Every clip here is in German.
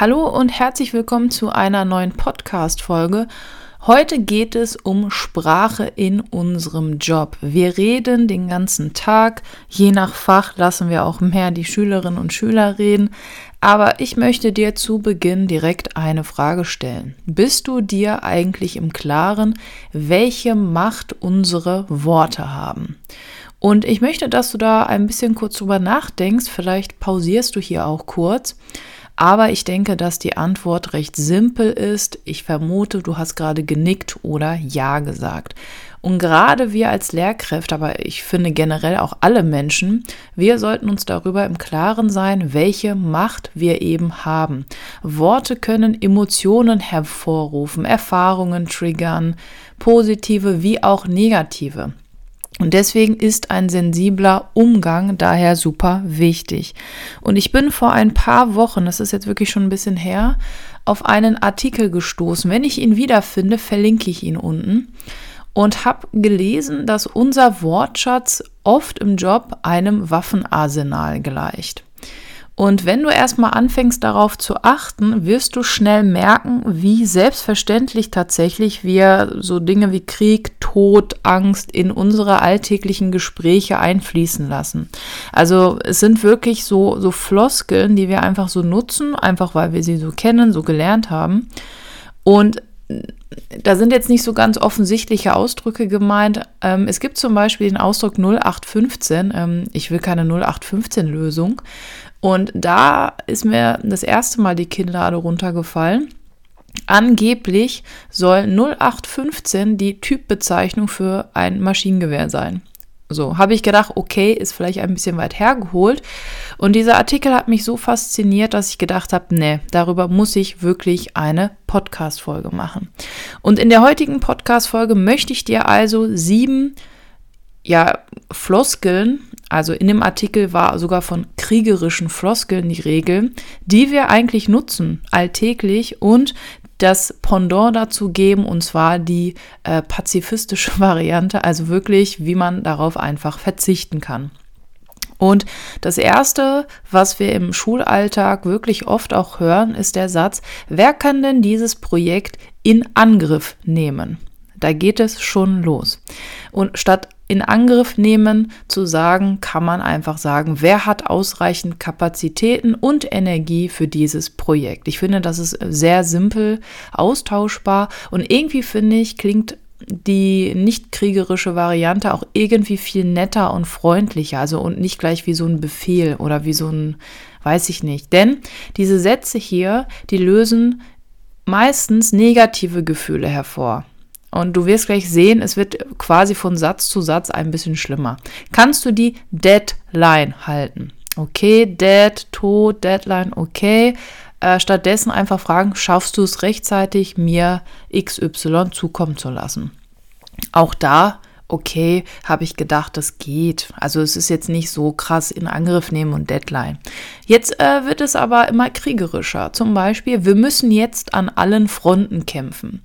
Hallo und herzlich willkommen zu einer neuen Podcast-Folge. Heute geht es um Sprache in unserem Job. Wir reden den ganzen Tag. Je nach Fach lassen wir auch mehr die Schülerinnen und Schüler reden. Aber ich möchte dir zu Beginn direkt eine Frage stellen. Bist du dir eigentlich im Klaren, welche Macht unsere Worte haben? Und ich möchte, dass du da ein bisschen kurz drüber nachdenkst. Vielleicht pausierst du hier auch kurz. Aber ich denke, dass die Antwort recht simpel ist. Ich vermute, du hast gerade genickt oder Ja gesagt. Und gerade wir als Lehrkräfte, aber ich finde generell auch alle Menschen, wir sollten uns darüber im Klaren sein, welche Macht wir eben haben. Worte können Emotionen hervorrufen, Erfahrungen triggern, positive wie auch negative. Und deswegen ist ein sensibler Umgang daher super wichtig. Und ich bin vor ein paar Wochen, das ist jetzt wirklich schon ein bisschen her, auf einen Artikel gestoßen. Wenn ich ihn wiederfinde, verlinke ich ihn unten. Und habe gelesen, dass unser Wortschatz oft im Job einem Waffenarsenal gleicht. Und wenn du erstmal anfängst darauf zu achten, wirst du schnell merken, wie selbstverständlich tatsächlich wir so Dinge wie Krieg, Tod, Angst in unsere alltäglichen Gespräche einfließen lassen. Also es sind wirklich so, so Floskeln, die wir einfach so nutzen, einfach weil wir sie so kennen, so gelernt haben. Und da sind jetzt nicht so ganz offensichtliche Ausdrücke gemeint. Ähm, es gibt zum Beispiel den Ausdruck 0815. Ähm, ich will keine 0815-Lösung. Und da ist mir das erste Mal die Kinnlade runtergefallen. Angeblich soll 0815 die Typbezeichnung für ein Maschinengewehr sein. So, habe ich gedacht, okay, ist vielleicht ein bisschen weit hergeholt. Und dieser Artikel hat mich so fasziniert, dass ich gedacht habe, nee, darüber muss ich wirklich eine Podcast-Folge machen. Und in der heutigen Podcast-Folge möchte ich dir also sieben ja, Floskeln, also in dem Artikel war sogar von kriegerischen Floskeln die Regel, die wir eigentlich nutzen alltäglich und das Pendant dazu geben, und zwar die äh, pazifistische Variante, also wirklich, wie man darauf einfach verzichten kann. Und das Erste, was wir im Schulalltag wirklich oft auch hören, ist der Satz, wer kann denn dieses Projekt in Angriff nehmen? Da geht es schon los. Und statt in Angriff nehmen zu sagen, kann man einfach sagen, wer hat ausreichend Kapazitäten und Energie für dieses Projekt. Ich finde, das ist sehr simpel austauschbar und irgendwie finde ich, klingt die nicht kriegerische Variante auch irgendwie viel netter und freundlicher, also und nicht gleich wie so ein Befehl oder wie so ein, weiß ich nicht. Denn diese Sätze hier, die lösen meistens negative Gefühle hervor. Und du wirst gleich sehen, es wird quasi von Satz zu Satz ein bisschen schlimmer. Kannst du die Deadline halten? Okay, Dead, Tod, Deadline, okay. Äh, stattdessen einfach fragen, schaffst du es rechtzeitig, mir XY zukommen zu lassen? Auch da, okay, habe ich gedacht, das geht. Also es ist jetzt nicht so krass in Angriff nehmen und Deadline. Jetzt äh, wird es aber immer kriegerischer. Zum Beispiel, wir müssen jetzt an allen Fronten kämpfen.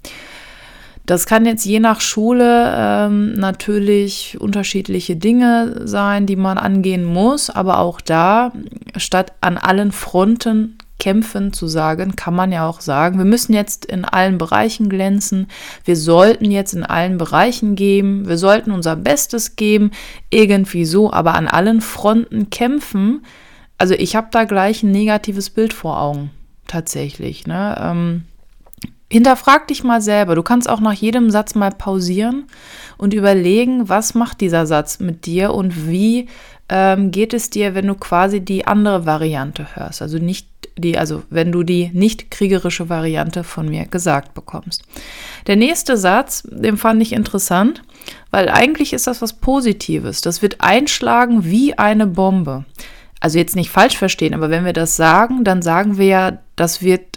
Das kann jetzt je nach Schule ähm, natürlich unterschiedliche Dinge sein, die man angehen muss, aber auch da, statt an allen Fronten kämpfen zu sagen, kann man ja auch sagen, wir müssen jetzt in allen Bereichen glänzen, wir sollten jetzt in allen Bereichen geben, wir sollten unser Bestes geben, irgendwie so, aber an allen Fronten kämpfen. Also ich habe da gleich ein negatives Bild vor Augen, tatsächlich. Ne? Ähm, hinterfrag dich mal selber. Du kannst auch nach jedem Satz mal pausieren und überlegen, was macht dieser Satz mit dir und wie ähm, geht es dir, wenn du quasi die andere Variante hörst. Also nicht die, also wenn du die nicht kriegerische Variante von mir gesagt bekommst. Der nächste Satz, den fand ich interessant, weil eigentlich ist das was Positives. Das wird einschlagen wie eine Bombe. Also jetzt nicht falsch verstehen, aber wenn wir das sagen, dann sagen wir ja, das wird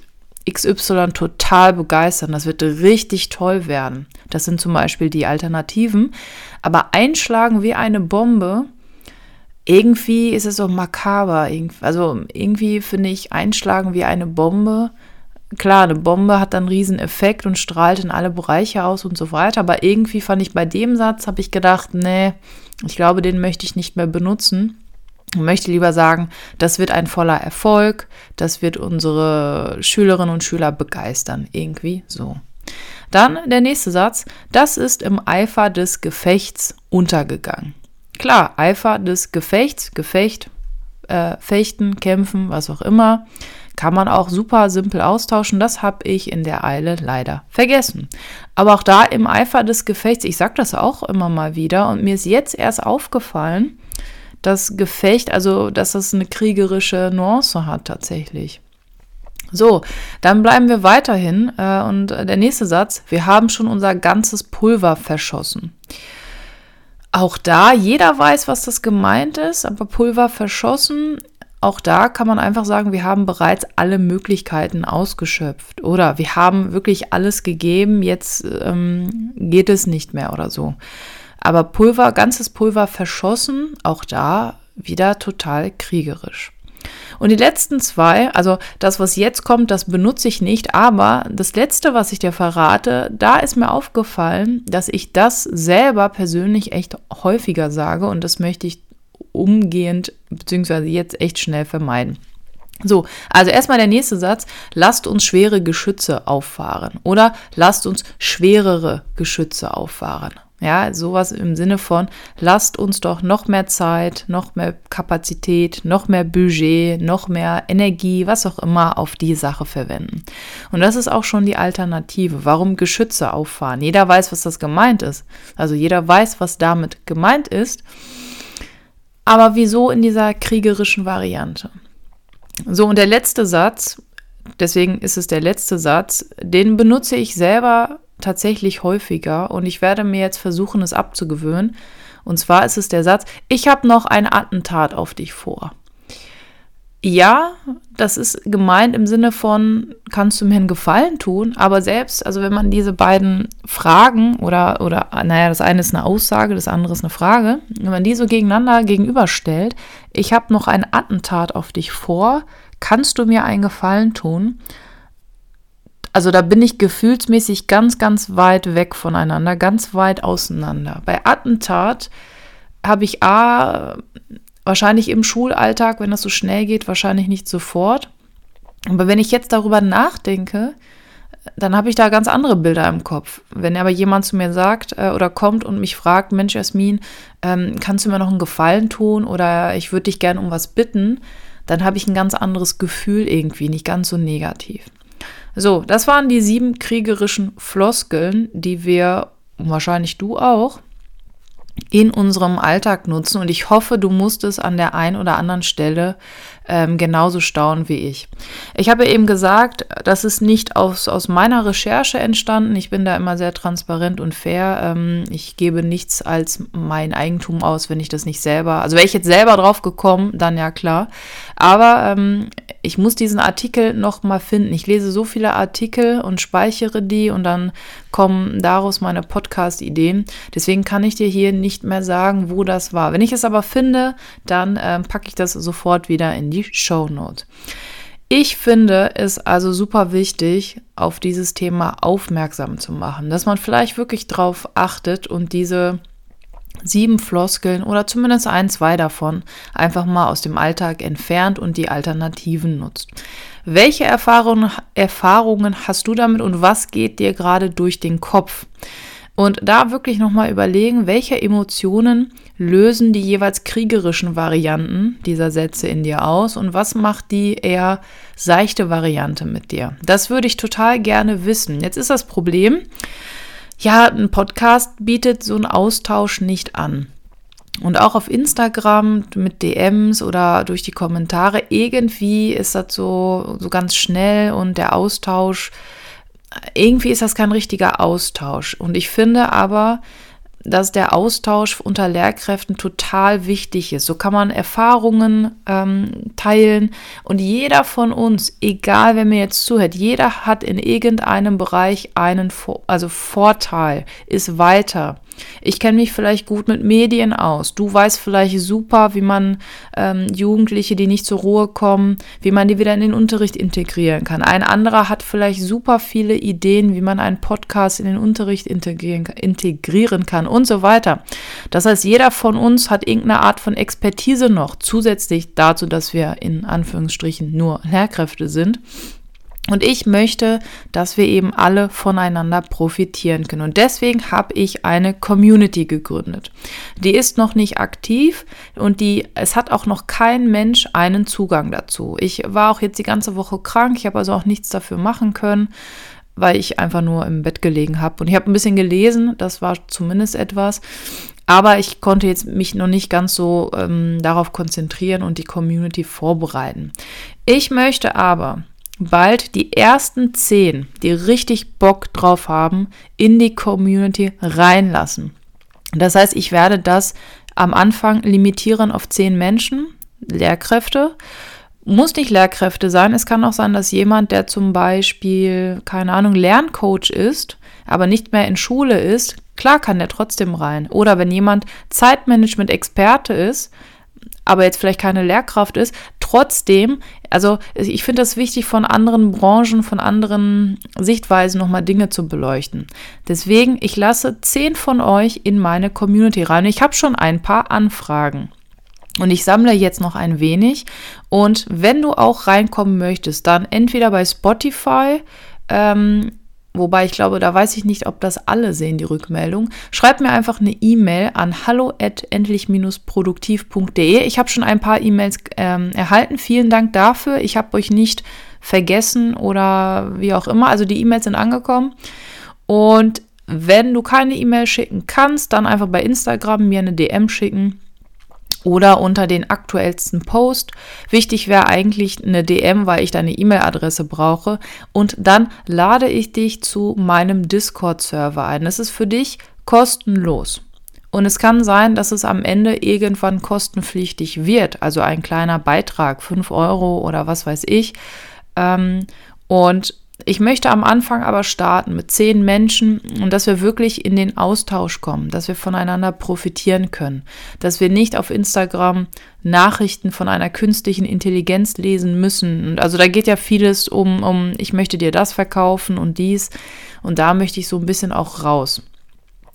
XY total begeistern. Das wird richtig toll werden. Das sind zum Beispiel die Alternativen. Aber einschlagen wie eine Bombe, irgendwie ist es so makaber. Also irgendwie finde ich einschlagen wie eine Bombe. Klar, eine Bombe hat dann einen riesen Effekt und strahlt in alle Bereiche aus und so weiter. Aber irgendwie fand ich bei dem Satz, habe ich gedacht, nee, ich glaube, den möchte ich nicht mehr benutzen. Ich möchte lieber sagen, das wird ein voller Erfolg, das wird unsere Schülerinnen und Schüler begeistern. Irgendwie so. Dann der nächste Satz, das ist im Eifer des Gefechts untergegangen. Klar, Eifer des Gefechts, Gefecht, äh, Fechten, Kämpfen, was auch immer, kann man auch super simpel austauschen. Das habe ich in der Eile leider vergessen. Aber auch da im Eifer des Gefechts, ich sage das auch immer mal wieder und mir ist jetzt erst aufgefallen, das Gefecht, also dass das eine kriegerische Nuance hat tatsächlich. So, dann bleiben wir weiterhin äh, und der nächste Satz, wir haben schon unser ganzes Pulver verschossen. Auch da, jeder weiß, was das gemeint ist, aber Pulver verschossen, auch da kann man einfach sagen, wir haben bereits alle Möglichkeiten ausgeschöpft oder wir haben wirklich alles gegeben, jetzt ähm, geht es nicht mehr oder so. Aber Pulver, ganzes Pulver verschossen, auch da wieder total kriegerisch. Und die letzten zwei, also das, was jetzt kommt, das benutze ich nicht, aber das letzte, was ich dir verrate, da ist mir aufgefallen, dass ich das selber persönlich echt häufiger sage und das möchte ich umgehend beziehungsweise jetzt echt schnell vermeiden. So, also erstmal der nächste Satz, lasst uns schwere Geschütze auffahren oder lasst uns schwerere Geschütze auffahren. Ja, sowas im Sinne von, lasst uns doch noch mehr Zeit, noch mehr Kapazität, noch mehr Budget, noch mehr Energie, was auch immer, auf die Sache verwenden. Und das ist auch schon die Alternative. Warum Geschütze auffahren? Jeder weiß, was das gemeint ist. Also jeder weiß, was damit gemeint ist. Aber wieso in dieser kriegerischen Variante? So, und der letzte Satz, deswegen ist es der letzte Satz, den benutze ich selber tatsächlich häufiger und ich werde mir jetzt versuchen, es abzugewöhnen. Und zwar ist es der Satz, ich habe noch ein Attentat auf dich vor. Ja, das ist gemeint im Sinne von, kannst du mir einen Gefallen tun? Aber selbst, also wenn man diese beiden Fragen oder, oder, naja, das eine ist eine Aussage, das andere ist eine Frage, wenn man die so gegeneinander gegenüberstellt, ich habe noch ein Attentat auf dich vor, kannst du mir einen Gefallen tun? Also da bin ich gefühlsmäßig ganz, ganz weit weg voneinander, ganz weit auseinander. Bei Attentat habe ich A, wahrscheinlich im Schulalltag, wenn das so schnell geht, wahrscheinlich nicht sofort. Aber wenn ich jetzt darüber nachdenke, dann habe ich da ganz andere Bilder im Kopf. Wenn aber jemand zu mir sagt äh, oder kommt und mich fragt, Mensch, Jasmin, ähm, kannst du mir noch einen Gefallen tun oder ich würde dich gerne um was bitten, dann habe ich ein ganz anderes Gefühl irgendwie, nicht ganz so negativ. So, das waren die sieben kriegerischen Floskeln, die wir, wahrscheinlich du auch, in unserem Alltag nutzen. Und ich hoffe, du musst es an der einen oder anderen Stelle ähm, genauso staunen wie ich. Ich habe eben gesagt, das ist nicht aus, aus meiner Recherche entstanden. Ich bin da immer sehr transparent und fair. Ähm, ich gebe nichts als mein Eigentum aus, wenn ich das nicht selber, also wäre ich jetzt selber drauf gekommen, dann ja klar. Aber ähm, ich muss diesen Artikel noch mal finden. Ich lese so viele Artikel und speichere die und dann kommen daraus meine Podcast-Ideen. Deswegen kann ich dir hier nicht mehr sagen, wo das war. Wenn ich es aber finde, dann ähm, packe ich das sofort wieder in die Show Note. Ich finde es also super wichtig, auf dieses Thema aufmerksam zu machen, dass man vielleicht wirklich drauf achtet und diese sieben Floskeln oder zumindest ein, zwei davon einfach mal aus dem Alltag entfernt und die Alternativen nutzt. Welche Erfahrungen, Erfahrungen hast du damit und was geht dir gerade durch den Kopf? Und da wirklich nochmal überlegen, welche Emotionen lösen die jeweils kriegerischen Varianten dieser Sätze in dir aus und was macht die eher seichte Variante mit dir. Das würde ich total gerne wissen. Jetzt ist das Problem, ja, ein Podcast bietet so einen Austausch nicht an. Und auch auf Instagram mit DMs oder durch die Kommentare, irgendwie ist das so, so ganz schnell und der Austausch, irgendwie ist das kein richtiger Austausch. Und ich finde aber, dass der Austausch unter Lehrkräften total wichtig ist. So kann man Erfahrungen ähm, teilen und jeder von uns, egal wer mir jetzt zuhört, jeder hat in irgendeinem Bereich einen also Vorteil, ist weiter. Ich kenne mich vielleicht gut mit Medien aus. Du weißt vielleicht super, wie man ähm, Jugendliche, die nicht zur Ruhe kommen, wie man die wieder in den Unterricht integrieren kann. Ein anderer hat vielleicht super viele Ideen, wie man einen Podcast in den Unterricht integrieren, integrieren kann und so weiter. Das heißt, jeder von uns hat irgendeine Art von Expertise noch, zusätzlich dazu, dass wir in Anführungsstrichen nur Lehrkräfte sind. Und ich möchte, dass wir eben alle voneinander profitieren können. Und deswegen habe ich eine Community gegründet. Die ist noch nicht aktiv und die, es hat auch noch kein Mensch einen Zugang dazu. Ich war auch jetzt die ganze Woche krank. Ich habe also auch nichts dafür machen können, weil ich einfach nur im Bett gelegen habe. Und ich habe ein bisschen gelesen. Das war zumindest etwas. Aber ich konnte jetzt mich noch nicht ganz so ähm, darauf konzentrieren und die Community vorbereiten. Ich möchte aber bald die ersten zehn, die richtig Bock drauf haben, in die Community reinlassen. Das heißt, ich werde das am Anfang limitieren auf zehn Menschen, Lehrkräfte. Muss nicht Lehrkräfte sein. Es kann auch sein, dass jemand, der zum Beispiel, keine Ahnung, Lerncoach ist, aber nicht mehr in Schule ist, klar kann der trotzdem rein. Oder wenn jemand Zeitmanagement-Experte ist, aber jetzt vielleicht keine Lehrkraft ist, trotzdem, also ich finde das wichtig, von anderen Branchen, von anderen Sichtweisen nochmal Dinge zu beleuchten. Deswegen, ich lasse zehn von euch in meine Community rein. Ich habe schon ein paar Anfragen. Und ich sammle jetzt noch ein wenig. Und wenn du auch reinkommen möchtest, dann entweder bei Spotify, ähm, Wobei ich glaube, da weiß ich nicht, ob das alle sehen, die Rückmeldung. Schreibt mir einfach eine E-Mail an hallo@endlich-produktiv.de. Ich habe schon ein paar E-Mails ähm, erhalten. Vielen Dank dafür. Ich habe euch nicht vergessen oder wie auch immer. Also die E-Mails sind angekommen. Und wenn du keine E-Mail schicken kannst, dann einfach bei Instagram mir eine DM schicken oder unter den aktuellsten Post. Wichtig wäre eigentlich eine DM, weil ich deine E-Mail-Adresse brauche. Und dann lade ich dich zu meinem Discord-Server ein. Das ist für dich kostenlos. Und es kann sein, dass es am Ende irgendwann kostenpflichtig wird, also ein kleiner Beitrag, 5 Euro oder was weiß ich. Ähm, und ich möchte am Anfang aber starten mit zehn Menschen und dass wir wirklich in den Austausch kommen, dass wir voneinander profitieren können, dass wir nicht auf Instagram Nachrichten von einer künstlichen Intelligenz lesen müssen. Und also da geht ja vieles um, um, ich möchte dir das verkaufen und dies. Und da möchte ich so ein bisschen auch raus.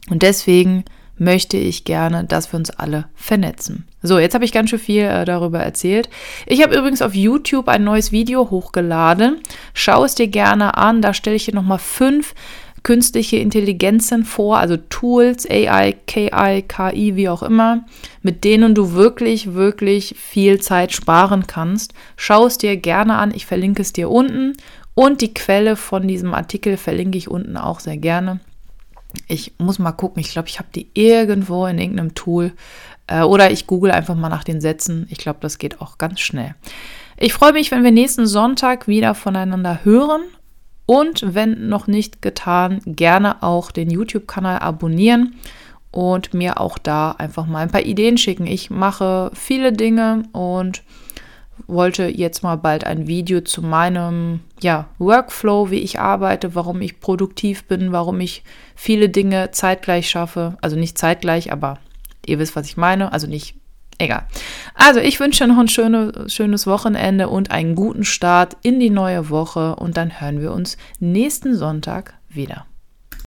Und deswegen möchte ich gerne, dass wir uns alle vernetzen. So, jetzt habe ich ganz schön viel äh, darüber erzählt. Ich habe übrigens auf YouTube ein neues Video hochgeladen. Schau es dir gerne an. Da stelle ich dir nochmal fünf künstliche Intelligenzen vor, also Tools, AI, KI, KI, wie auch immer, mit denen du wirklich, wirklich viel Zeit sparen kannst. Schau es dir gerne an. Ich verlinke es dir unten. Und die Quelle von diesem Artikel verlinke ich unten auch sehr gerne. Ich muss mal gucken. Ich glaube, ich habe die irgendwo in irgendeinem Tool. Äh, oder ich google einfach mal nach den Sätzen. Ich glaube, das geht auch ganz schnell. Ich freue mich, wenn wir nächsten Sonntag wieder voneinander hören. Und wenn noch nicht getan, gerne auch den YouTube-Kanal abonnieren und mir auch da einfach mal ein paar Ideen schicken. Ich mache viele Dinge und wollte jetzt mal bald ein Video zu meinem ja, Workflow, wie ich arbeite, warum ich produktiv bin, warum ich viele Dinge zeitgleich schaffe. Also nicht zeitgleich, aber ihr wisst, was ich meine. Also nicht, egal. Also ich wünsche noch ein schöne, schönes Wochenende und einen guten Start in die neue Woche und dann hören wir uns nächsten Sonntag wieder.